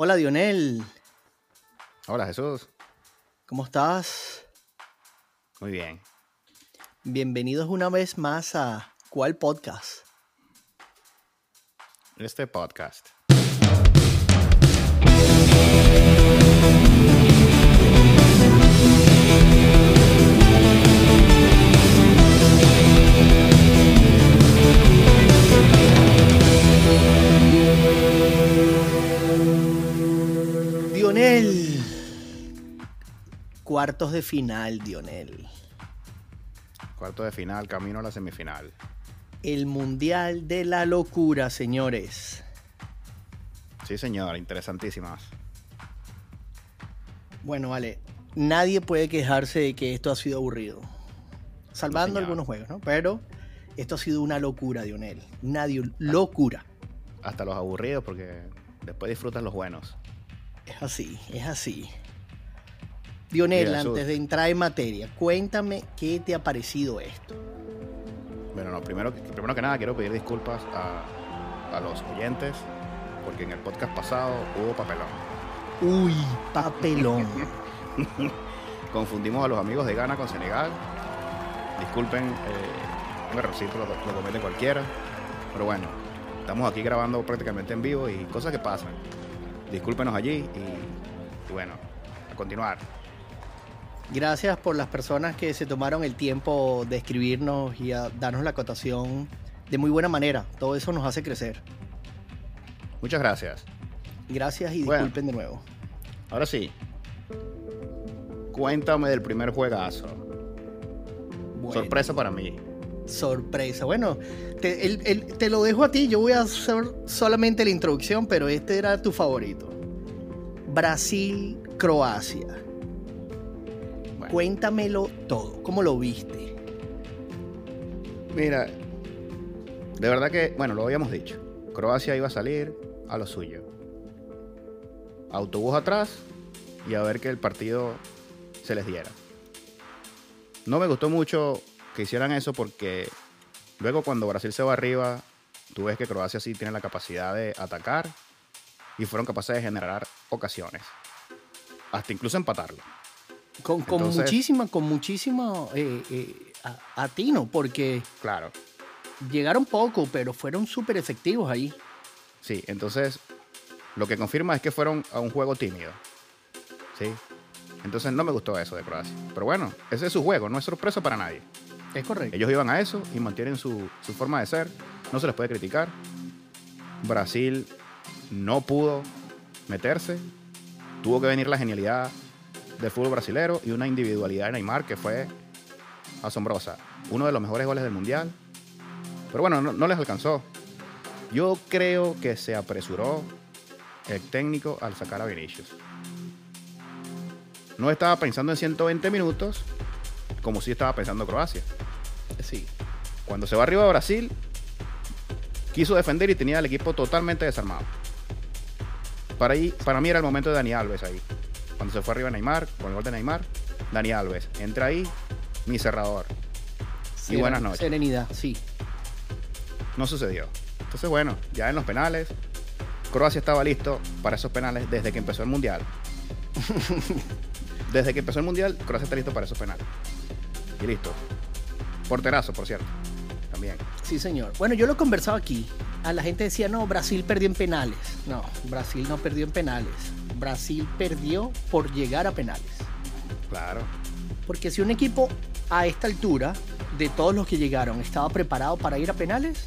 Hola Dionel, Hola Jesús. ¿cómo estás? Muy bien. Bienvenidos una vez más a ¿Cuál podcast? Este podcast. Cuartos de final, Dionel. Cuarto de final, camino a la semifinal. El Mundial de la Locura, señores. Sí, señor, interesantísimas. Bueno, vale. Nadie puede quejarse de que esto ha sido aburrido. Salvando algunos juegos, ¿no? Pero esto ha sido una locura, Dionel. Nadie, locura. Hasta los aburridos porque después disfrutan los buenos. Es así, es así. Dionel, Mira, antes de entrar en materia, cuéntame qué te ha parecido esto. Bueno, no, primero, primero que nada quiero pedir disculpas a, a los oyentes porque en el podcast pasado hubo papelón. Uy, papelón. Confundimos a los amigos de Ghana con Senegal. Disculpen, eh, un errorcito lo, lo comete cualquiera. Pero bueno, estamos aquí grabando prácticamente en vivo y cosas que pasan. Discúlpenos allí y, y bueno, a continuar. Gracias por las personas que se tomaron el tiempo de escribirnos y a darnos la acotación de muy buena manera. Todo eso nos hace crecer. Muchas gracias. Gracias y Bueno. disculpen de nuevo. Ahora sí, cuéntame del primer juegazo. Bueno, Sorpresa para mí. Sorpresa. Bueno, te, el- el- te lo dejo a ti. Yo voy a hacer solamente la introducción, pero este era tu favorito. Brasil-Croacia. Bueno, Cuéntamelo todo. ¿Cómo lo viste? mira, de verdad que, bueno, lo habíamos dicho. Croacia iba a salir a lo suyo. Autobús atrás y a ver que el partido se les diera. No me gustó mucho que hicieran eso porque luego cuando Brasil se va arriba, tú ves que Croacia sí tiene la capacidad de atacar y fueron capaces de generar ocasiones. Hasta incluso empatarlo. Con, con Entonces- muchísima, con muchísima eh, eh, atino, porque Claro. llegaron poco, pero fueron súper efectivos ahí. Sí, entonces lo que confirma es que fueron a un juego tímido. Sí. Entonces no me gustó eso de Croacia. Pero bueno, ese es su juego, no es sorpresa para nadie. Es correcto. Ellos iban a eso y mantienen su, su forma de ser. No se les puede criticar. Brasil no pudo meterse. Tuvo que venir la genialidad del fútbol brasilero y una individualidad de Neymar que fue asombrosa. Uno de los mejores goles del mundial. Pero bueno, no, no les alcanzó. Yo creo que se apresuró el técnico al sacar a Vinicius. No estaba pensando en 120 minutos como si estaba pensando Croacia. Sí. Cuando se va arriba a Brasil, quiso defender y tenía el equipo totalmente desarmado. Para, ahí, para mí era el momento de Dani Alves ahí. Cuando se fue arriba Neymar, con el gol de Neymar, Dani Alves. Entra ahí, mi cerrador. Y buenas noches. Serenidad, sí. No sucedió. Entonces, bueno, ya en los penales, Croacia estaba listo para esos penales desde que empezó el Mundial. Desde que empezó el Mundial, Croacia está listo para esos penales. Y listo. Porterazo, por cierto. También. Sí, señor. Bueno, yo lo he conversado aquí. A la gente decía, no, Brasil perdió en penales. No, Brasil no perdió en penales. Brasil perdió por llegar a penales. Claro. Porque si un equipo a esta altura, de todos los que llegaron, estaba preparado para ir a penales,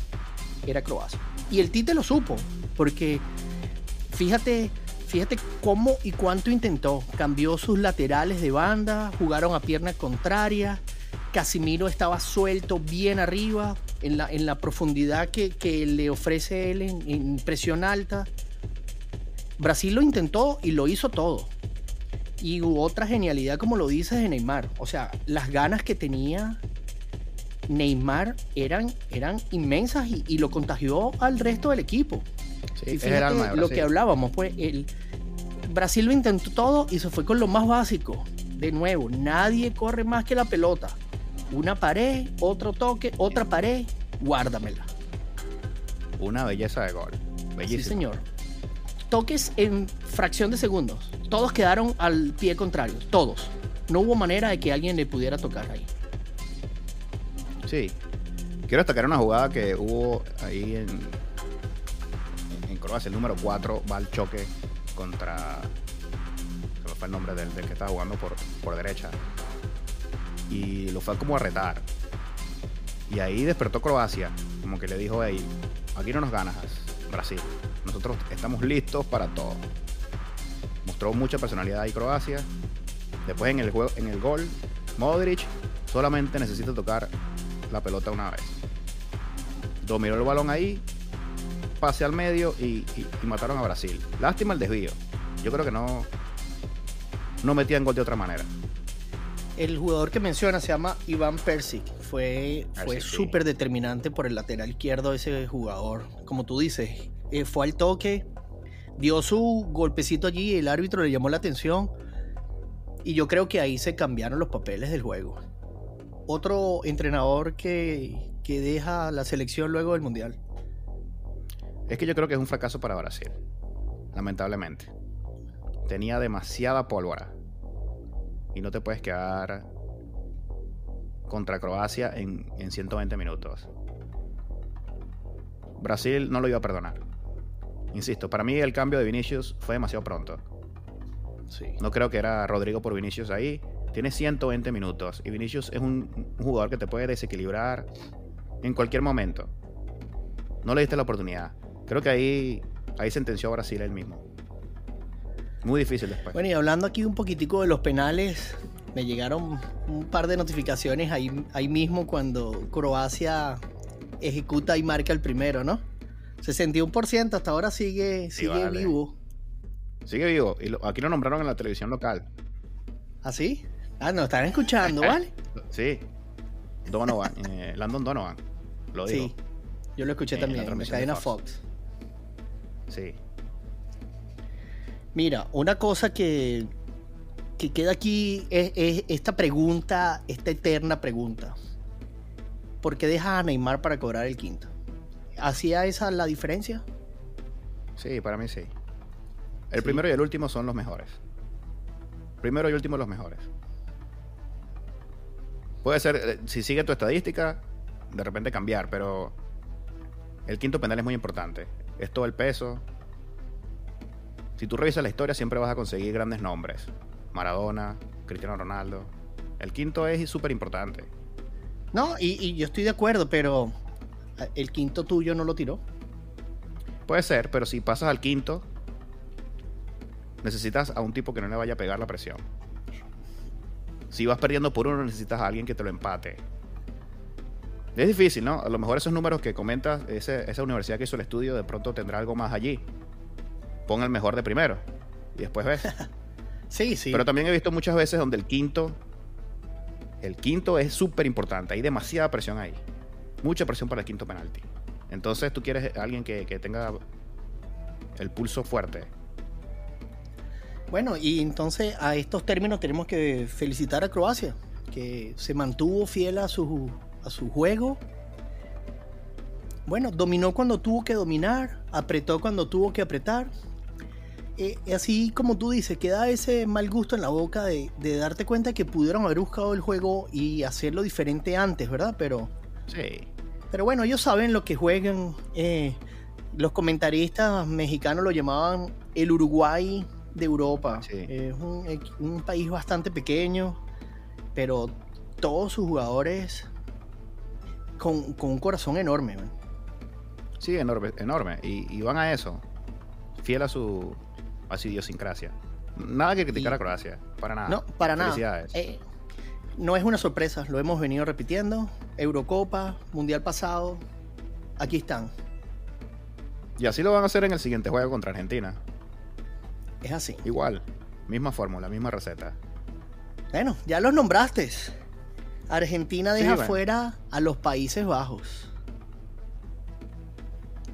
era Croacia. Y el Tite lo supo, porque fíjate, fíjate cómo y cuánto intentó. Cambió sus laterales de banda, jugaron a pierna contraria. Casimiro estaba suelto bien arriba, en la, en la profundidad que, que le ofrece él en, en presión alta. Brasil lo intentó y lo hizo todo. Y hubo otra genialidad, como lo dices, de Neymar. O sea, las ganas que tenía Neymar eran, eran inmensas y, y lo contagió al resto del equipo. Sí, Y fíjate alma lo que hablábamos, pues el Brasil lo intentó todo y se fue con lo más básico. De nuevo, nadie corre más que la pelota. Una pared, otro toque, otra pared, guárdamela. Una belleza de gol. Sí, Bellísimo. señor. Toques en fracción de segundos. Todos quedaron al pie contrario, todos. No hubo manera de que alguien le pudiera tocar ahí. Sí. Quiero destacar una jugada que hubo ahí en, Croacia. El número 4 va al choque contra. Se fue el nombre del, del que estaba jugando por, por derecha. Y lo fue como a retar. Y ahí despertó Croacia. Como que le dijo, hey, aquí no nos ganas, Brasil. Nosotros estamos listos para todo. Mostró mucha personalidad ahí Croacia. Después en el, juego, en el gol, Modric solamente necesita tocar la pelota una vez. Dominó el balón ahí, pase al medio y, y- mataron a Brasil. Lástima el desvío. Yo creo que no, no metían gol de otra manera. El jugador que menciona se llama Iván Persic. Fue, Ah, fue sí. súper determinante por el lateral izquierdo ese jugador. Como tú dices, eh, fue al toque, dio su golpecito allí, el árbitro le llamó la atención. Y yo creo que ahí se cambiaron los papeles del juego. Otro entrenador que, que deja la selección luego del Mundial. Es que yo creo que es un fracaso para Brasil. Lamentablemente. Tenía demasiada pólvora. Y no te puedes quedar contra Croacia en, en 120 minutos. Brasil no lo iba a perdonar. Insisto, para mí el cambio de Vinicius fue demasiado pronto. Sí. No creo que era Rodrigo por Vinicius ahí. Tiene 120 minutos. Y Vinicius es un, un jugador que te puede desequilibrar en cualquier momento. No le diste la oportunidad. Creo que ahí, ahí sentenció a Brasil él mismo. Muy difícil después. Bueno, y hablando aquí un poquitico de los penales, me llegaron un par de notificaciones ahí, ahí mismo cuando Croacia ejecuta y marca el primero, ¿no? 61% hasta ahora sigue, Sí, sigue vale. vivo. Sigue vivo. Y lo- aquí lo nombraron en la televisión local. ¿Así? Ah, nos están escuchando, ¿vale? Sí. Donovan. eh, Landon Donovan. Lo dijo. Sí, yo lo escuché también, en la cadena Fox. Fox. Sí. Mira, una cosa que, que queda aquí es, es esta pregunta, esta eterna pregunta. ¿Por qué dejas a Neymar para cobrar el quinto? ¿Hacía esa la diferencia? Sí, para mí sí. El Sí. primero y el último son los mejores. Primero y último los mejores. Puede ser, eh, si sigue tu estadística, de repente cambiar, pero el quinto penal es muy importante. Es todo el peso. Si tú revisas la historia, siempre vas a conseguir grandes nombres. Maradona, Cristiano Ronaldo. El quinto es súper importante. No, y, y yo estoy de acuerdo, pero eh, el quinto tuyo no lo tiró. Puede ser, pero si pasas al quinto, necesitas a un tipo que no le vaya a pegar la presión. Si vas perdiendo por uno, necesitas a alguien que te lo empate. Es difícil, ¿no? A lo mejor esos números que comentas, ese- esa universidad que hizo el estudio, de pronto tendrá algo más allí. Pon el mejor de primero y después ves. Sí, sí. Pero también he visto muchas veces donde el quinto, el quinto es súper importante. Hay demasiada presión ahí. Mucha presión para el quinto penalti. Entonces tú quieres a alguien que, que tenga el pulso fuerte. Bueno, y entonces a estos términos tenemos que felicitar a Croacia, que se mantuvo fiel a su, a su juego. Bueno, dominó cuando tuvo que dominar, apretó cuando tuvo que apretar. Eh, así como tú dices, queda ese mal gusto en la boca de, de darte cuenta que pudieron haber buscado el juego y hacerlo diferente antes, ¿verdad? Pero, Sí. pero bueno, ellos saben lo que juegan. eh, los comentaristas mexicanos lo llamaban el Uruguay de Europa. Sí. Es un, país bastante pequeño, pero todos sus jugadores con, con un corazón enorme. man. Sí, enorme. enorme. Y, y van a eso. Fiel a su, a su idiosincrasia. Nada que criticar Y- a Croacia. Para nada. No, para nada. Eh, no es una sorpresa, lo hemos venido repitiendo. Eurocopa, Mundial pasado, aquí están. Y así lo van a hacer en el siguiente juego contra Argentina. Es así. Igual. Misma fórmula, misma receta. Bueno, ya los nombraste. Argentina deja fuera a los Países Bajos.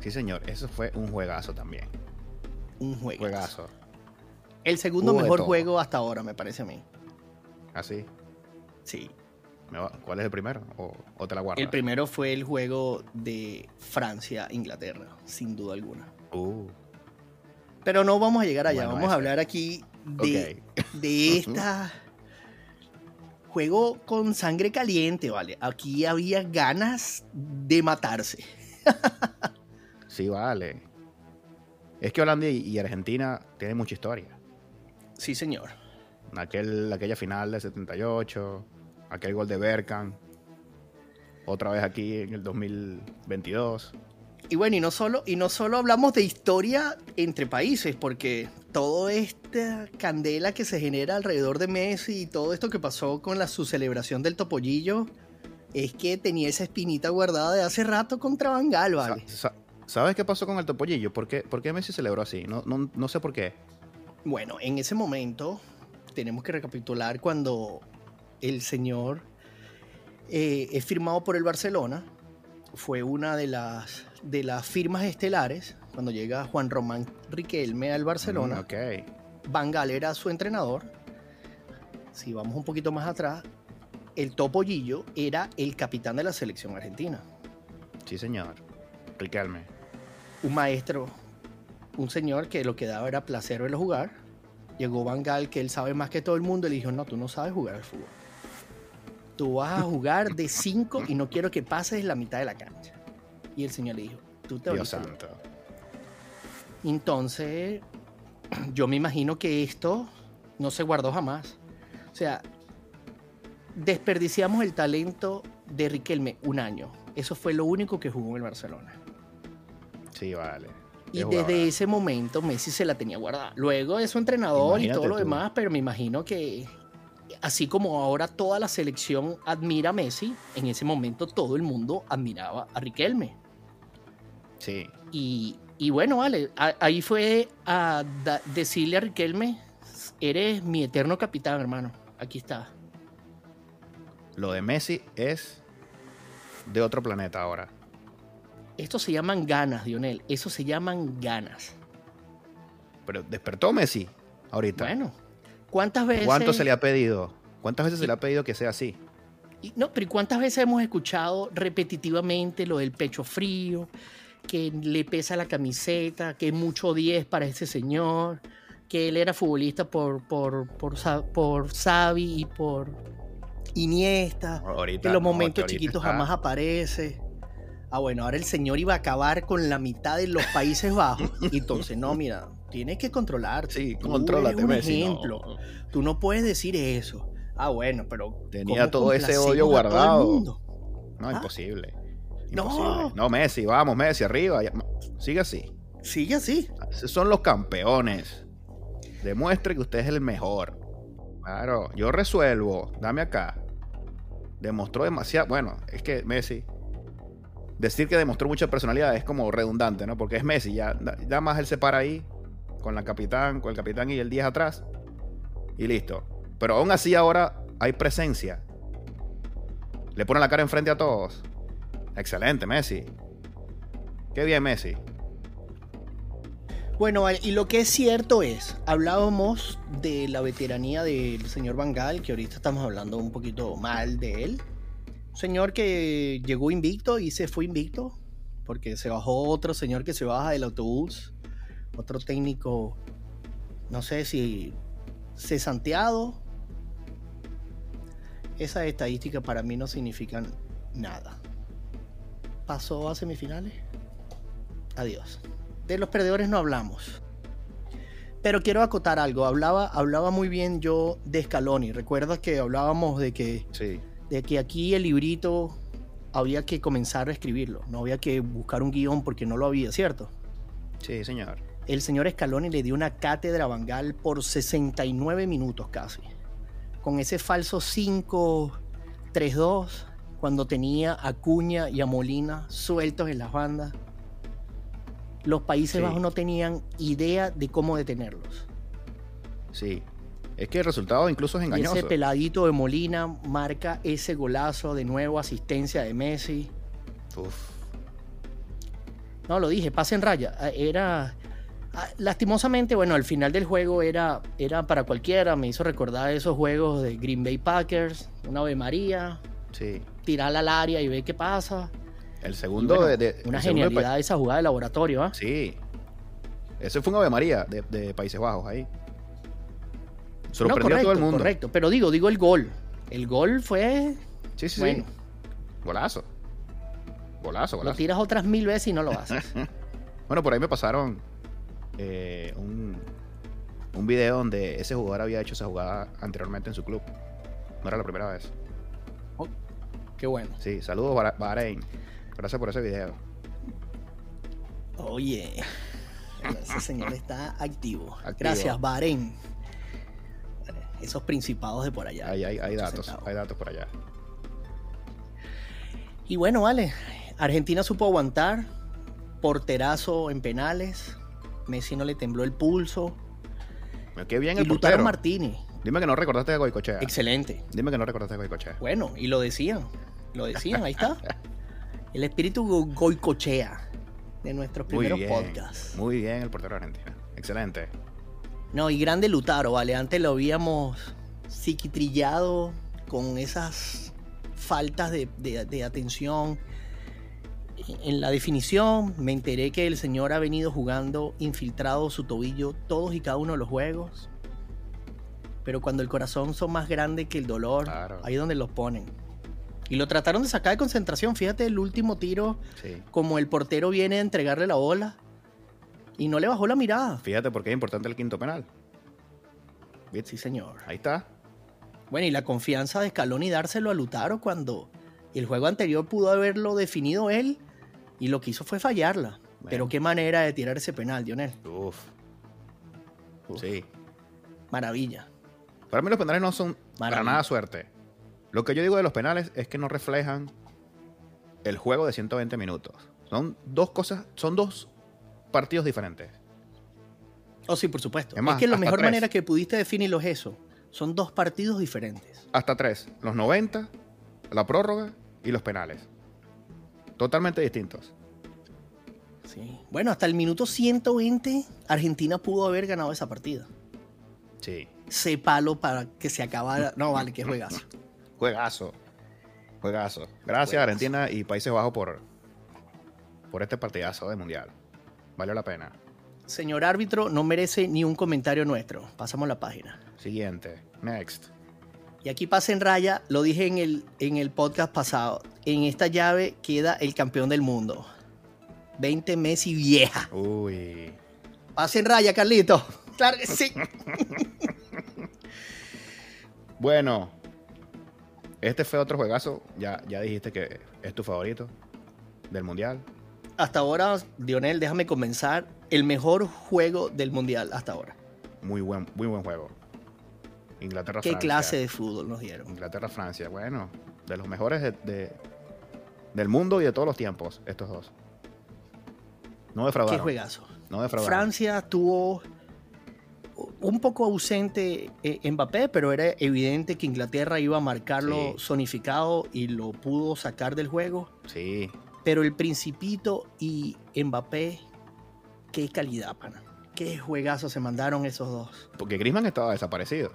Sí, señor. Eso fue un juegazo también. Un juego. Juegazo. El segundo Hubo mejor juego hasta ahora, me parece a mí. Así. Sí. ¿Me va- ¿Cuál es el primero? ¿O, o te la guardas? El primero fue el juego de Francia-Inglaterra, sin duda alguna. Uh. Pero no vamos a llegar allá. Bueno, vamos a hablar aquí de, de esta juego con sangre caliente, ¿vale? Aquí había ganas de matarse. Sí, vale. Es que Holanda y, Argentina tienen mucha historia. Sí, señor. Aquel, aquella final del 78, aquel gol de Berkan, otra vez aquí en el 2022. Y bueno, y no solo, y no solo hablamos de historia entre países, porque toda esta candela que se genera alrededor de Messi y todo esto que pasó con la, su celebración del topollillo, es que tenía esa espinita guardada de hace rato contra Bangal, Sa- ¿vale? sa- ¿Sabes qué pasó con el Topollillo? ¿Por qué, por qué Messi celebró así? No, no, no sé por qué. Bueno, en ese momento tenemos que recapitular cuando el señor eh, es firmado por el Barcelona. Fue una de las, de las firmas estelares cuando llega Juan Román Riquelme al Barcelona. Mm, ok. Van Gaal era su entrenador. Si vamos un poquito más atrás, el Topollillo era el capitán de la selección argentina. Sí, señor. Riquelme. Un maestro, un señor que lo que daba era placer verlo jugar. Llegó Van Gaal, que él sabe más que todo el mundo, y le dijo, no, tú no sabes jugar al fútbol. Tú vas a jugar de 5 y no quiero que pases la mitad de la cancha. Y el señor le dijo, tú te Dios volviste loco". santo. Entonces, yo me imagino que esto no se guardó jamás. O sea, desperdiciamos el talento de Riquelme un año. Eso fue lo único que jugó en el Barcelona. Sí, vale. Y desde ese momento Messi se la tenía guardada. Luego de su entrenador y todo lo tú. demás, pero me imagino que así como ahora toda la selección admira a Messi, en ese momento todo el mundo admiraba a Riquelme. Sí. Y, y bueno, vale, a- ahí fue a da- decirle a Riquelme, eres mi eterno capitán, hermano. Aquí está. Lo de Messi es de otro planeta ahora. Esto se llaman ganas, Dionel. Eso se llaman ganas. Pero despertó Messi ahorita. Bueno, ¿cuántas veces... ¿Cuánto se le ha pedido? ¿Cuántas veces se le ha pedido que sea así? Y- No, pero ¿y ¿cuántas veces hemos escuchado repetitivamente lo del pecho frío, que le pesa la camiseta, que es mucho 10 para ese señor, que él era futbolista por, por, por, Sa- por Xavi y por Iniesta, Ahorita, que en los no, momentos ahorita chiquitos está- jamás aparece. Ah, bueno, ahora el señor iba a acabar con la mitad de los Países Bajos. Y entonces, no, mira, tienes que controlarte. Sí, Tú contrólate, un Messi. no. ejemplo. Tú no puedes decir eso. Ah, bueno, pero. Tenía ¿cómo todo ese odio guardado. mundo? No, ¿Ah? imposible. No. Imposible. No, Messi, vamos, Messi, arriba. Sigue así. Sigue así. Son los campeones. Demuestre que usted es el mejor. Claro, yo resuelvo. Dame acá. Demostró demasiado. Bueno, es que Messi. Decir que demostró mucha personalidad es como redundante, ¿no? Porque es Messi. Ya, ya más él se para ahí. Con la capitán, con el capitán y el 10 atrás. Y listo. Pero aún así ahora hay presencia. Le pone la cara enfrente a todos. Excelente, Messi. Qué bien, Messi. Bueno, y lo que es cierto es, hablábamos de la veteranía del señor Bangal, que ahorita estamos hablando un poquito mal de él. Señor que llegó invicto y se fue invicto, porque se bajó otro señor que se baja del autobús, otro técnico, no sé si cesanteado. Esas estadísticas para mí no significan nada. Pasó a semifinales. Adiós. De los perdedores no hablamos. Pero quiero acotar algo. Hablaba, hablaba muy bien yo de Scaloni. Recuerdas que hablábamos de que, Sí. De que aquí el librito había que comenzar a escribirlo. No había que buscar un guion porque no lo había, ¿cierto? Sí, señor. El señor Scaloni le dio una cátedra a Bangal por 69 minutos casi. Con ese falso 5-3-2, cuando tenía a Cuña y a Molina sueltos en las bandas. Los Países Sí. Bajos no tenían idea de cómo detenerlos. Sí. Es que el resultado incluso es Y engañoso. ese peladito de Molina marca ese golazo de nuevo, asistencia de Messi. Uf. No, lo dije, pase en raya. Ah, Era. ah, Lastimosamente, bueno, al final del juego era, era para cualquiera. Me hizo recordar esos juegos de Green Bay Packers, una Ave María, Sí. tirarla al área y ver qué pasa. El segundo bueno, de, de- una segundo de genialidad esa jugada de laboratorio, ¿ah? Sí. Ese fue un Ave María de, de Países Bajos ahí. No, Sorprendió correcto, a todo el mundo. Correcto, pero digo, digo el gol. El gol fue. Sí, sí, Bueno. sí. Golazo. Golazo, Lo golazo. tiras otras mil veces y no lo haces. Bueno, por ahí me pasaron eh, un, un video donde ese jugador había hecho esa jugada anteriormente en su club. No era la primera vez. Qué bueno. Sí, saludos Bahrein. Gracias por ese video. Oye, ese señor está activo. Activo. Gracias, Bahrein. Esos principados de por allá. Hay, hay, datos, centavos. hay datos por allá. Y bueno, vale. Argentina supo aguantar. Porterazo en penales. Messi no le tembló el pulso. Qué bien y el Lutaro portero. Martínez. Dime que no recordaste de Goicochea. Excelente. Dime que no recordaste de Goicochea. Bueno, y lo decían. Lo decían, ahí está. El espíritu go- goicochea de nuestros Muy primeros bien. podcasts. Muy bien el portero argentino. Excelente. No, y grande Lutaro, ¿vale? Antes lo habíamos psiquitrillado con esas faltas de, de- de atención en la definición. Me enteré que el señor ha venido jugando infiltrado su tobillo todos y cada uno de los juegos. Pero cuando el corazón son más grandes que el dolor, Claro. ahí es donde los ponen. Y lo trataron de sacar de concentración. Fíjate el último tiro, Sí. como el portero viene a entregarle la bola y no le bajó la mirada. Fíjate por qué es importante el quinto penal. Sí, señor. Ahí está. Bueno, y la confianza de Scaloni dárselo a Lutaro cuando el juego anterior pudo haberlo definido él y lo que hizo fue fallarla. Pero qué manera de tirar ese penal, Dionel. Uf. Uf. Sí. Maravilla. Para mí los penales no son para nada suerte. Lo que yo digo de los penales es que no reflejan el juego de 120 minutos. Son dos cosas, son dos partidos diferentes. Oh, sí, por supuesto. Es que la mejor tres. manera que pudiste definirlo es eso. Son dos partidos diferentes. Hasta tres. Los 90, la prórroga y los penales. Totalmente distintos. Sí. Bueno, hasta el minuto 120 Argentina pudo haber ganado esa partida. Sí. Se palo para que se acabara. No, vale, qué juegazo. Juegazo. Juegazo. Gracias Juegazo. Argentina y Países Bajos por, por este partidazo de mundial. Valió la pena. Señor árbitro, no merece ni un comentario nuestro. Pasamos la página. Siguiente. Next. Y aquí pasa en raya, lo dije en el, en el podcast pasado. En esta llave queda el campeón del mundo. 20 Messi vieja. Uy. Pasa en raya, Carlito. Claro que sí. Bueno, este fue otro juegazo. Ya, ya dijiste que es tu favorito del mundial. Hasta ahora, Dionel, déjame comenzar. El mejor juego del mundial hasta ahora. Muy buen, muy buen juego. Inglaterra, ¿Qué clase de fútbol nos dieron? Inglaterra, Francia. Bueno, de los mejores de- de- del mundo y de todos los tiempos, estos dos. No Qué defraudaron. juegazo. No defraudaron. Francia tuvo un poco ausente eh, Mbappé, pero era evidente que Inglaterra iba a marcarlo Sí. zonificado y lo pudo sacar del juego. Sí, Pero el Principito y Mbappé, qué calidad, pana. Qué juegazo se mandaron esos dos. porque Griezmann estaba desaparecido.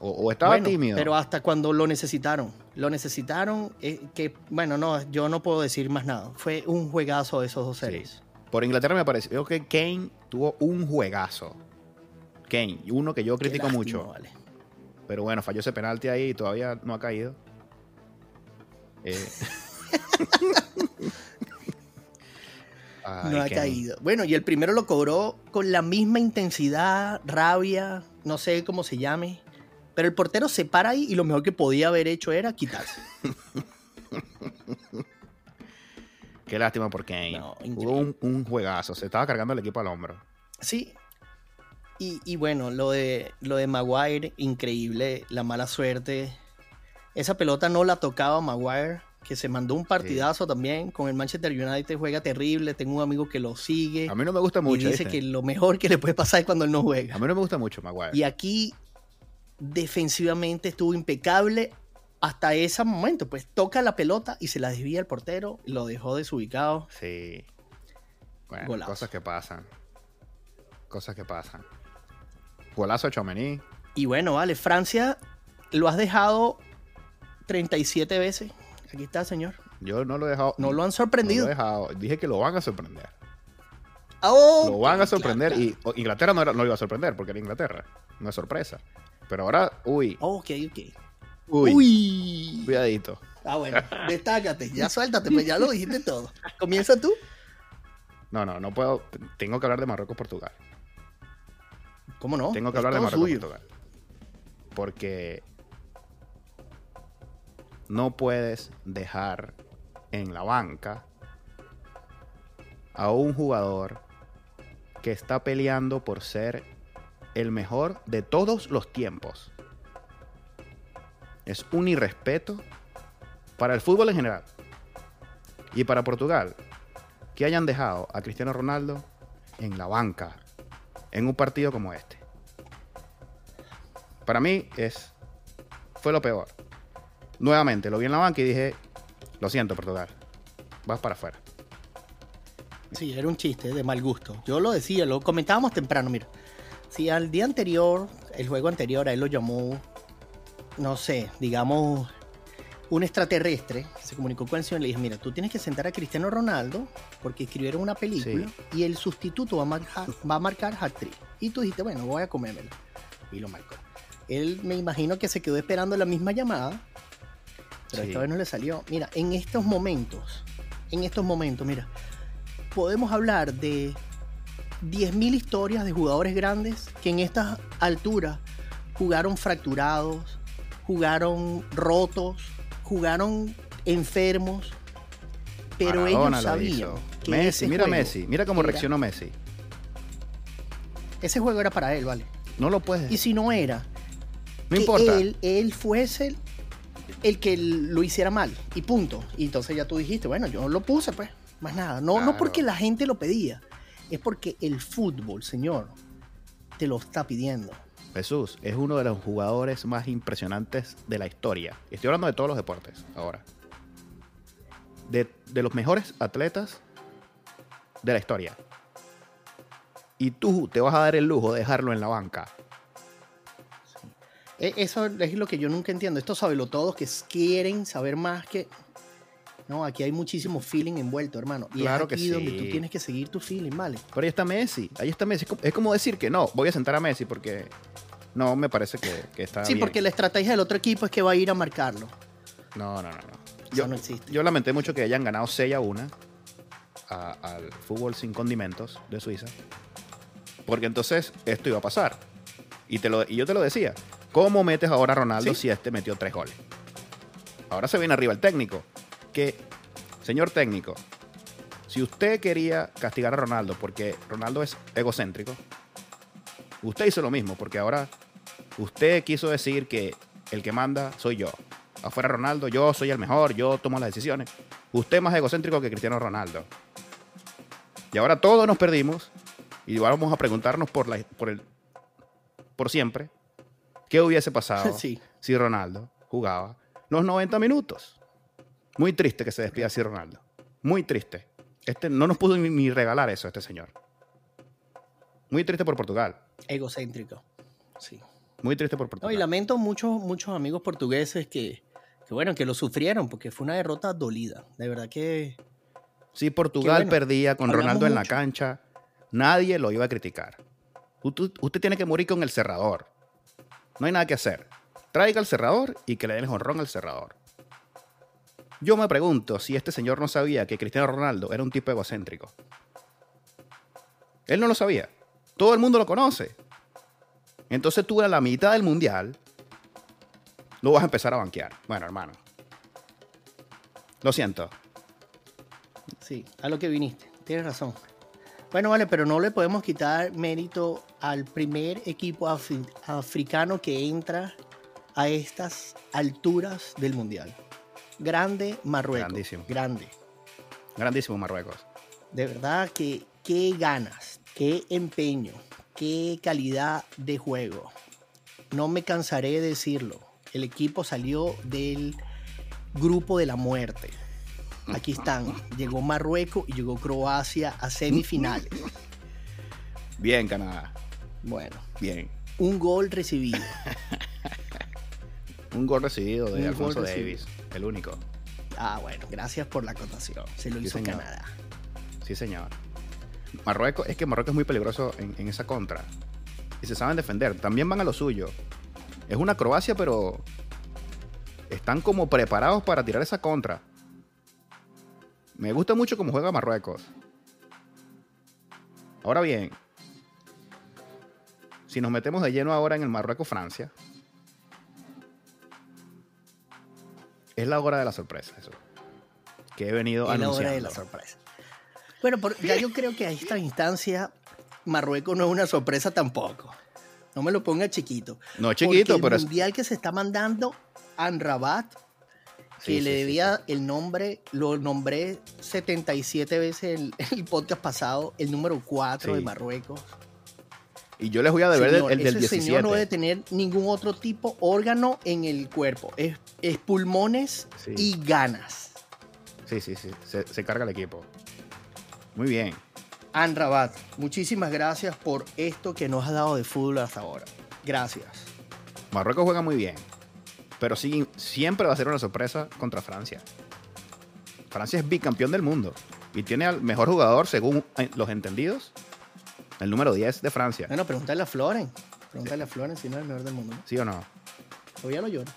O, o estaba Bueno, tímido. Pero hasta cuando lo necesitaron. Lo necesitaron, eh, que, bueno, no, yo no puedo decir más nada. Fue un juegazo de esos dos Sí. series. Por Inglaterra me pareció que Kane tuvo un juegazo. Kane, uno que yo critico lástima, mucho. vale. Pero bueno, falló ese penalti ahí y todavía no ha caído. Eh. Ay, no ha caído. Bueno, y el primero lo cobró con la misma intensidad, rabia, no sé cómo se llame. Pero el portero se para ahí y lo mejor que podía haber hecho era quitarse. Qué lástima por Kane. No, Hubo un, un juegazo. Se estaba cargando el equipo al hombro. Sí. Y, y bueno, lo de, lo de Maguire, increíble, la mala suerte. Esa pelota no la tocaba Maguire, que se mandó un partidazo también con el Manchester United, juega terrible. Tengo un amigo que lo sigue A mí no me gusta mucho. y dice que lo mejor que le puede pasar es cuando él no juega. A mí no me gusta mucho Maguire. Y aquí defensivamente estuvo impecable hasta ese momento. Pues toca la pelota y se la desvía el portero, lo dejó desubicado. Sí. Bueno, Golazo. cosas que pasan. Cosas que pasan. Golazo de Chomení. Y bueno, vale, Francia lo has dejado 37 veces. Aquí está, señor. Yo no lo he dejado. No lo han no sorprendido. lo he dejado. Dije que lo van a sorprender. Oh, lo van a sorprender. claro. Y Inglaterra no, era- no lo iba a sorprender porque era Inglaterra. No es sorpresa. Pero ahora, uy, Ok, ok. uy, Uy. cuidadito. Ah, bueno, destácate, ya suéltate, pues ya lo dijiste todo. Comienza tú. No, no, no puedo. Tengo que hablar de Marruecos-Portugal. ¿Cómo no? Tengo que Es hablar de todo Marruecos suyo. Portugal. Porque no puedes dejar en la banca a un jugador que está peleando por ser el mejor de todos los tiempos. Es un irrespeto para el fútbol en general y para Portugal que hayan dejado a Cristiano Ronaldo en la banca en un partido como este. Para mí es fue lo peor. Nuevamente lo vi en la banca y dije, lo siento Portugal, vas para afuera. Sí, era un chiste de mal gusto. Yo lo decía, lo comentábamos temprano, mira. Si al día anterior, el juego anterior, a él lo llamó, no sé, digamos, un extraterrestre, se comunicó con el señor y le dije, mira, tú tienes que sentar a Cristiano Ronaldo porque escribieron una película y el sustituto va a marcar, va a marcar hat-trick. Y tú dijiste, bueno, voy a comérmelo. Y lo marcó. Él me imagino que se quedó esperando la misma llamada, pero Sí. esta vez no le salió. Mira, en estos momentos, en estos momentos, mira, podemos hablar de 10.000 historias de jugadores grandes que en estas alturas jugaron fracturados, jugaron rotos, jugaron enfermos, pero Maradona ellos lo sabían que Messi, ese mira juego Messi, mira cómo reaccionó Messi. ese juego era para él, ¿vale? No lo puedes. Y si no era, no que importa. él, él fuese el, que lo hiciera mal y punto. Y entonces ya tú dijiste, bueno, yo lo puse, pues, más nada. No, no porque la gente lo pedía, es porque el fútbol, señor, te lo está pidiendo. Jesús es uno de los jugadores más impresionantes de la historia. Estoy hablando de todos los deportes ahora. De, de los mejores atletas de la historia. Y tú te vas a dar el lujo de dejarlo en la banca. E- Eso es lo que yo nunca entiendo. Estos todos que quieren saber más que... No, aquí hay muchísimo feeling envuelto, hermano. Y Claro es que aquí donde sí. tú tienes que seguir tu feeling, ¿vale? Pero ahí está Messi. Ahí está Messi. Es como- decir que no, voy a sentar a Messi porque no me parece que, que está sí, bien. porque la estrategia del otro equipo es que va a ir a marcarlo. No, no, no, no. Eso Yo, no existe. yo lamenté mucho que hayan ganado 6 a 1 a- al fútbol sin condimentos de Suiza. Porque entonces esto iba a pasar. Y, te lo, y yo te lo decía. ¿Cómo metes ahora a Ronaldo Sí. si este metió tres goles? Ahora se viene arriba el técnico. Que, señor técnico, si usted quería castigar a Ronaldo porque Ronaldo es egocéntrico, usted hizo lo mismo. Porque ahora usted quiso decir que el que manda soy yo. Afuera Ronaldo, yo soy el mejor, yo tomo las decisiones. Usted es más egocéntrico que Cristiano Ronaldo. Y ahora todos nos perdimos y vamos a preguntarnos por, la, por, el, por siempre qué hubiese pasado Sí. si Ronaldo jugaba los 90 minutos. Muy triste que se despida así Ronaldo. Muy triste. Este no nos pudo ni, ni regalar eso este señor. Muy triste por Portugal. Egocéntrico. Sí. Muy triste por No, Portugal. y lamento muchos, muchos amigos portugueses que, que, bueno, que lo sufrieron porque fue una derrota dolida. De verdad que Si Portugal bueno, perdía con Ronaldo en la cancha, nadie lo iba a criticar. Usted tiene que morir con el cerrador. No hay nada que hacer. Traiga el cerrador y que le den el jonrón al cerrador. Yo me pregunto si este señor no sabía que Cristiano Ronaldo era un tipo egocéntrico. Él no lo sabía. Todo el mundo lo conoce. Entonces tú a la mitad del mundial lo vas a empezar a banquear. Bueno, hermano. Lo siento. sí, a lo que viniste. Tienes razón. Bueno, vale, pero no le podemos quitar mérito al primer equipo afri- africano que entra a estas alturas del mundial. Grande Marruecos. Grandísimo. Grande. Grandísimo Marruecos. De verdad que qué ganas, qué empeño, qué calidad de juego. No me cansaré de decirlo. El equipo salió del grupo de la muerte. Aquí están. Llegó Marruecos y llegó Croacia a semifinales. Bien, Canadá. Bueno, Bien. un gol recibido. Un gol recibido de Un Alfonso recibido. Davis. El único. Ah, bueno, gracias por la acotación. Se lo Sí, hizo señor. Canadá. Sí, señor. Marruecos, es que Marruecos es muy peligroso en, en esa contra. Y se saben defender. También van a lo suyo. Es una Croacia, pero están como preparados para tirar esa contra. Me gusta mucho cómo juega Marruecos. Ahora bien, si nos metemos de lleno ahora en el Marruecos-Francia, es la hora de la sorpresa, eso. Que he venido Es la anunciando. hora de la sorpresa. Bueno, por- ya yo creo que a esta instancia Marruecos no es una sorpresa tampoco. No me lo ponga chiquito. No es chiquito, Porque pero el es- mundial que se está mandando Anrabat, que Sí, le sí, sí, debía el nombre, lo nombré 77 veces en el podcast pasado, el número 4 de. Marruecos. Y yo les voy a deber Señor, el, el del ese señor no 17. debe tener ningún otro tipo órgano en el cuerpo. Es, es pulmones y ganas. Sí, sí, sí. Se, se carga el equipo. Muy bien. Anrabat, muchísimas gracias por esto que nos has dado de fútbol hasta ahora. Gracias. Marruecos juega muy bien. Pero sí, siempre va a ser una sorpresa contra Francia. Francia es bicampeón del mundo. Y tiene al mejor jugador, según eh, los entendidos, el número 10 de Francia. Bueno, pregúntale a Floren. Pregúntale a Floren si no es el mejor del mundo. ¿Sí o no? Todavía lo lloro.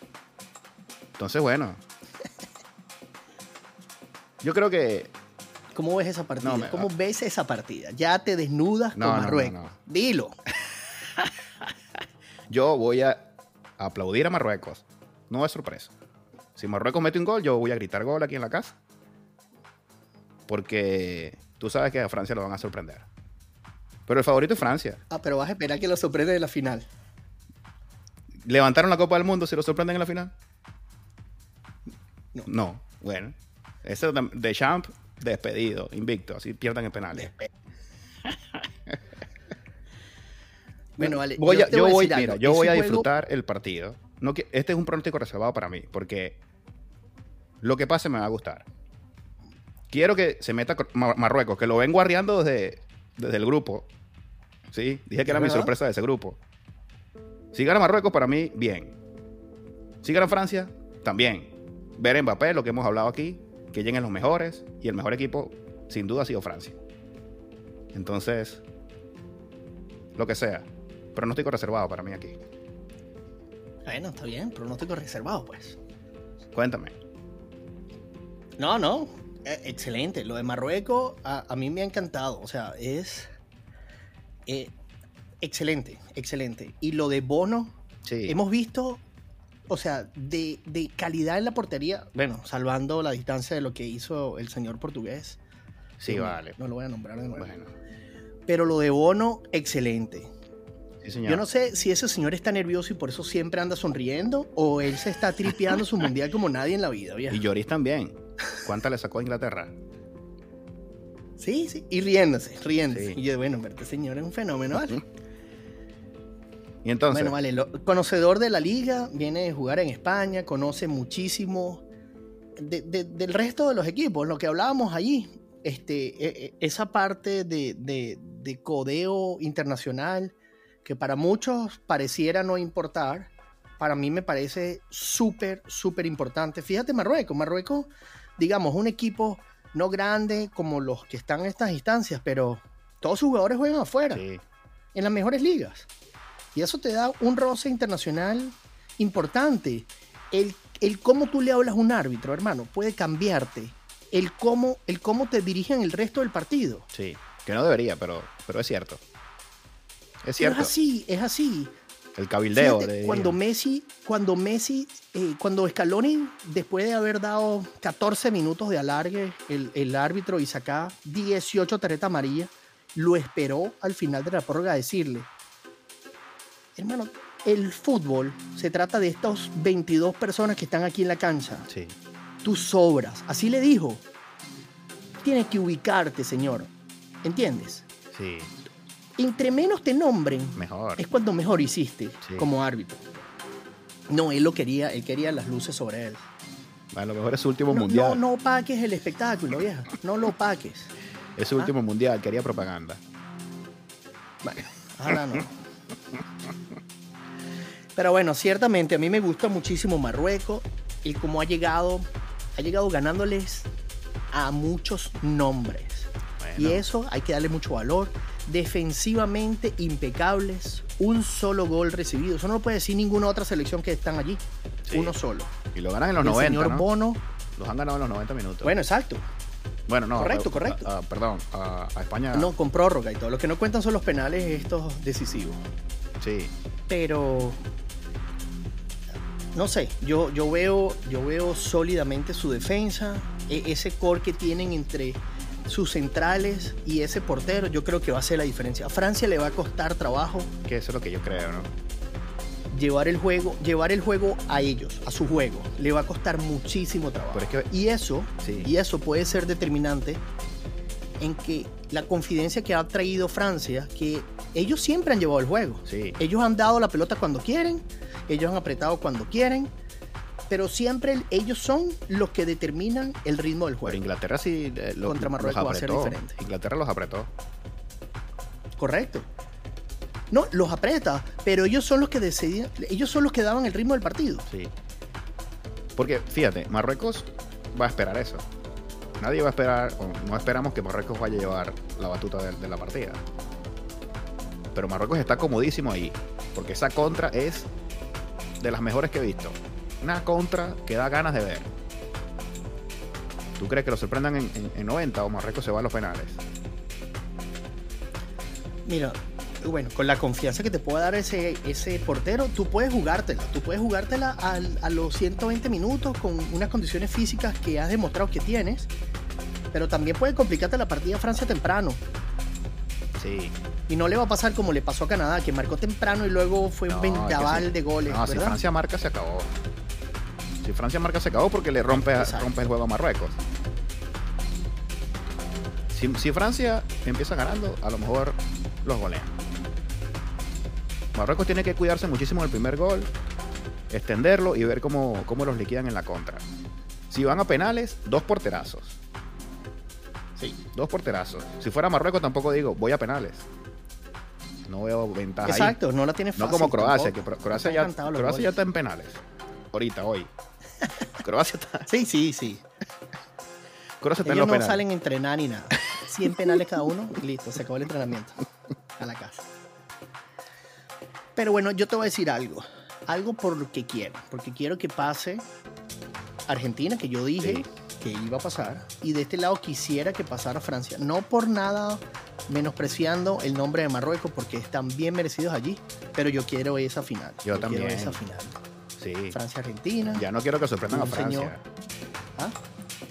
Entonces, bueno. Yo creo que. ¿Cómo ves esa partida? No, me- ¿Cómo ves esa partida? Ya te desnudas No, con Marruecos. no. Dilo. Yo voy a aplaudir a Marruecos. No es sorpresa. Si Marruecos mete un gol, yo voy a gritar gol aquí en la casa. Porque tú sabes que a Francia lo van a sorprender. Pero el favorito es Francia. Ah, pero vas a esperar que lo sorprende en la final. ¿Levantaron la Copa del Mundo si lo sorprenden en la final? No. No. Bueno. Ese de Champ, despedido, invicto. Así pierdan en penales. Bueno, vale. Voy yo a, yo voy a mira, yo voy juego- disfrutar el partido. No, que- este es un pronóstico reservado para mí, porque lo que pase me va a gustar. Quiero que se meta Mar- Marruecos, que lo vengo arreando desde, desde el grupo. ¿Sí? Dije que era mi sorpresa de ese grupo. Si gana Marruecos, para mí, bien. Si gana Francia, también. Ver Mbappé, lo que hemos hablado aquí, que lleguen los mejores, y el mejor equipo, sin duda, ha sido Francia. Entonces, lo que sea. Pronóstico reservado para mí aquí. Bueno, está bien, pronóstico reservado, pues. Cuéntame. No, no. eh, excelente. Lo de Marruecos a, a mí me ha encantado. O sea, es eh, excelente, excelente. Y lo de Bono, Sí. hemos visto, o sea, de, de calidad en la portería, bueno, salvando la distancia de lo que hizo el señor portugués. Sí, No, vale. No lo voy a nombrar de nuevo. Bueno. Pero lo de Bono, excelente. Sí. Yo no sé si ese señor está nervioso y por eso siempre anda sonriendo o él se está tripeando su mundial como nadie en la vida, viejo. Y Lloris también. ¿Cuánta le sacó a Inglaterra? Sí, sí. Y riéndose, riéndose. Sí. Y yo, bueno, pero este señor es un fenómeno, ¿vale? Y entonces, Bueno, vale, lo- conocedor de la liga, viene a jugar en España, conoce muchísimo de- de- del resto de los equipos, lo que hablábamos allí, este, e- e- esa parte de, de- de codeo internacional que para muchos pareciera no importar, para mí me parece súper, súper importante. Fíjate Marruecos, Marruecos, digamos, un equipo no grande como los que están en estas instancias, pero todos sus jugadores juegan afuera sí. en las mejores ligas. Y eso te da un roce internacional importante. El, el cómo tú le hablas a un árbitro, hermano, puede cambiarte. El cómo, el cómo te dirigen el resto del partido. Sí. Que no debería, pero, pero es cierto. Es Pero cierto. es así, es así. El cabildeo. Fíjate, de- cuando Messi, cuando Messi, eh, cuando Scaloni, después de haber dado 14 minutos de alargue, el, el árbitro y saca 18 tarjetas amarillas, lo esperó al final de la prórroga a decirle, hermano, el fútbol se trata de estas 22 personas que están aquí en la cancha. Sí. Tú sobras. Así le dijo. Tienes que ubicarte, señor. ¿Entiendes? Sí. Entre menos te nombren, Mejor. es cuando mejor hiciste Sí. como árbitro. No, él lo quería, él quería las luces sobre él. A lo mejor es su último No, mundial. no, no opaques el espectáculo, vieja. No lo opaques. Es su último mundial. Quería propaganda. Bueno, ojalá no. Pero bueno, ciertamente a mí me gusta muchísimo Marruecos. El cómo ha llegado, ha llegado ganándoles a muchos nombres. Y eso hay que darle mucho valor. Defensivamente impecables, un solo gol recibido. Eso no lo puede decir ninguna otra selección que están allí. Sí. Uno solo. Y lo ganan en los el 90. señor ¿no? Bono. Los han ganado en los 90 minutos. Bueno, exacto. bueno, no. correcto, a- correcto. a- a- perdón, a, España. No, con prórroga y todo. Lo que no cuentan son los penales estos decisivos. Sí. pero no sé, yo, yo veo yo veo sólidamente su defensa, e- ese core que tienen entre sus centrales y ese portero, yo creo que va a ser la diferencia. A Francia le va a costar trabajo Que eso es lo que yo creo, ¿no? llevar el juego, llevar el juego a ellos, a su juego. Le va a costar muchísimo trabajo. Pero es que- y eso, Sí. y eso puede ser determinante en que la confidencia que ha traído Francia, que ellos siempre han llevado el juego. Sí. Ellos han dado la pelota cuando quieren, ellos han apretado cuando quieren, pero siempre el- ellos son los que determinan el ritmo del Pero juego. Inglaterra sí. eh, lo- Contra Marruecos los va a ser diferente. Inglaterra los apretó. Correcto. No, los aprieta, pero ellos son los que decidían, ellos son los que daban el ritmo del partido. Sí. Porque, fíjate, Marruecos va a esperar eso. Nadie va a esperar, o no esperamos que Marruecos vaya a llevar la batuta de, de la partida. Pero Marruecos está comodísimo ahí. Porque esa contra es de las mejores que he visto. Una contra que da ganas de ver. ¿Tú crees que lo sorprendan en, en- en 90 o Marruecos se va a los penales? Mira, bueno, con la confianza que te puede dar ese, ese portero, tú puedes jugártela. Tú puedes jugártela al- a los 120 minutos con unas condiciones físicas que has demostrado que tienes. Pero también puede complicarte la partida a Francia temprano. Sí. Y no le va a pasar como le pasó a Canadá, que marcó temprano y luego fue un No, vendaval sí. de goles. No, si ¿verdad? Francia marca se acabó. Si Francia marca se acabó porque le rompe, rompe el juego a Marruecos. Si, si Francia empieza ganando, a lo mejor los golean. Marruecos tiene que cuidarse muchísimo del primer gol, extenderlo y ver cómo, cómo los liquidan en la contra. Si van a penales, dos porterazos. Sí. Dos porterazos. Si fuera Marruecos tampoco digo, voy a penales. No veo ventaja ahí. Exacto, no la tiene fácil. No como Croacia, que tampoco. Croacia, ya, Croacia ya está en penales. Ahorita, hoy. Croacia está, Sí, sí, sí. Croacia está en Ellos los no salen a entrenar ni nada. 100 penales cada uno y listo, se acabó el entrenamiento. A la casa. Pero bueno, yo te voy a decir algo. Algo por lo que quiero. Porque quiero que pase Argentina, que yo dije Sí. que iba a pasar. Y de este lado quisiera que pasara Francia. No por nada menospreciando el nombre de Marruecos, porque están bien merecidos allí. Pero yo quiero esa final. Yo también. Quiero esa final. Sí. Francia-Argentina. Ya no quiero que sorprendan a Francia. señor. ¿Ah?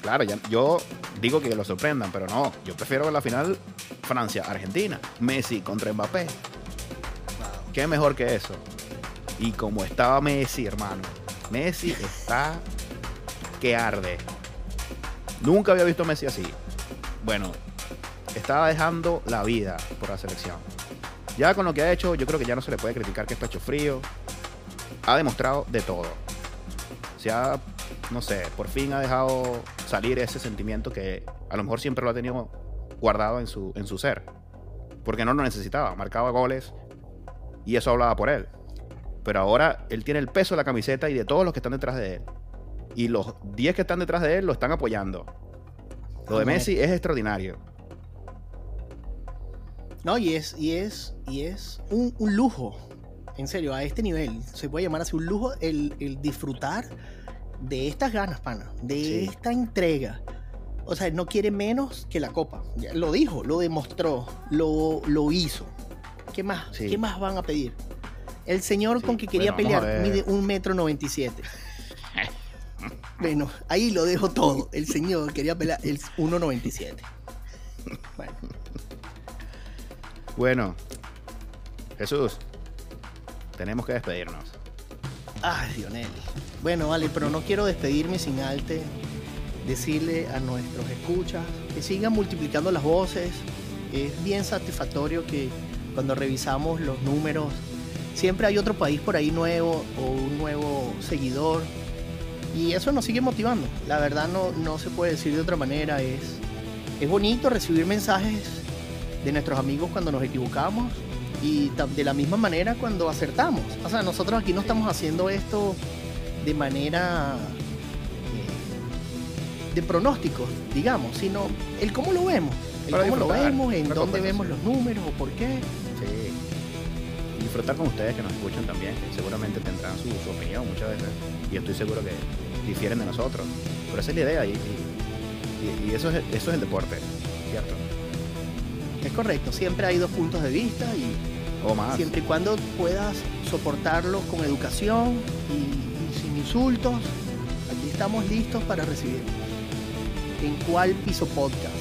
Claro, ya, yo digo que lo sorprendan, pero no. Yo prefiero la final Francia-Argentina. Messi contra Mbappé. ¿Qué mejor que eso? Y como estaba Messi, hermano. Messi está que arde. Nunca había visto a Messi así. Bueno, estaba dejando la vida por la selección. Ya con lo que ha hecho, yo creo que ya no se le puede criticar que está hecho frío. Ha demostrado de todo. Se ha, no sé, por fin ha dejado salir ese sentimiento que a lo mejor siempre lo ha tenido guardado en su, en su ser. Porque no lo necesitaba. Marcaba goles y eso hablaba por él. Pero ahora él tiene el peso de la camiseta y de todos los que están detrás de él. Y los 10 que están detrás de él lo están apoyando. Lo de. Messi es extraordinario. No, y es, y es, y es un, un lujo. En serio, a este nivel. Se puede llamar así un lujo el, el disfrutar de estas ganas, pana. De Sí. esta entrega. O sea, no quiere menos que la copa. Lo dijo, lo demostró, lo, lo hizo. ¿Qué más? Sí. ¿Qué más van a pedir? El señor Sí, con que quería bueno, pelear mide un metro noventa y siete. Bueno, ahí lo dejo todo. El señor quería pelear el 1.97. Bueno, Bueno, Jesús, tenemos que despedirnos. Ay, Dionel. Bueno, vale, pero no quiero despedirme sin antes decirle a nuestros escuchas que sigan multiplicando las voces. Es bien satisfactorio que cuando revisamos los números, siempre hay otro país por ahí nuevo o un nuevo seguidor. Y eso nos sigue motivando. La verdad no, no se puede decir de otra manera. Es, es bonito recibir mensajes de nuestros amigos cuando nos equivocamos y de la misma manera cuando acertamos. O sea, nosotros aquí no estamos haciendo esto de manera eh, de pronósticos, digamos, sino el cómo lo vemos. El Para cómo lo vemos, en dónde vemos los números o por qué. Sí. Y disfrutar con ustedes que nos escuchan también, que seguramente tendrán su, su opinión muchas veces. Y estoy seguro que difieren de nosotros. Pero esa es la idea y, y- y- y eso, es, eso es el deporte, ¿cierto? Es correcto, siempre hay dos puntos de vista y O más. siempre y cuando puedas soportarlos con educación y, y sin insultos, aquí estamos listos para recibir. ¿En cuál piso podcast?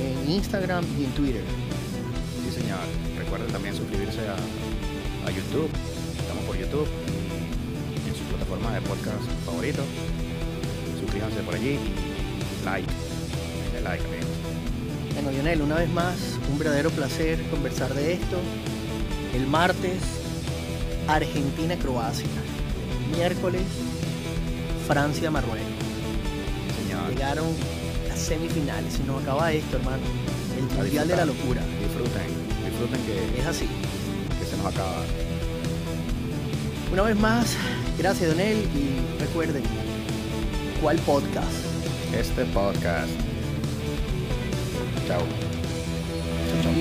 En Instagram y en Twitter. Sí, señor. Recuerden también suscribirse a, a YouTube. Estamos por YouTube y en su plataforma de podcast favorito. Suscríbanse por allí y like. Denle like. Bueno, Lionel, una vez más, un verdadero placer conversar de esto. El martes, Argentina-Croacia. Miércoles, Francia-Marruecos. Llegaron las semifinales y nos acaba esto, hermano. El A Mundial de la. Locura. Disfruten. Disfruten que, Es así. que se nos acaba. Una vez más, gracias, Donel. Y recuerden, ¿cuál podcast? Este podcast chao. Chao, chao.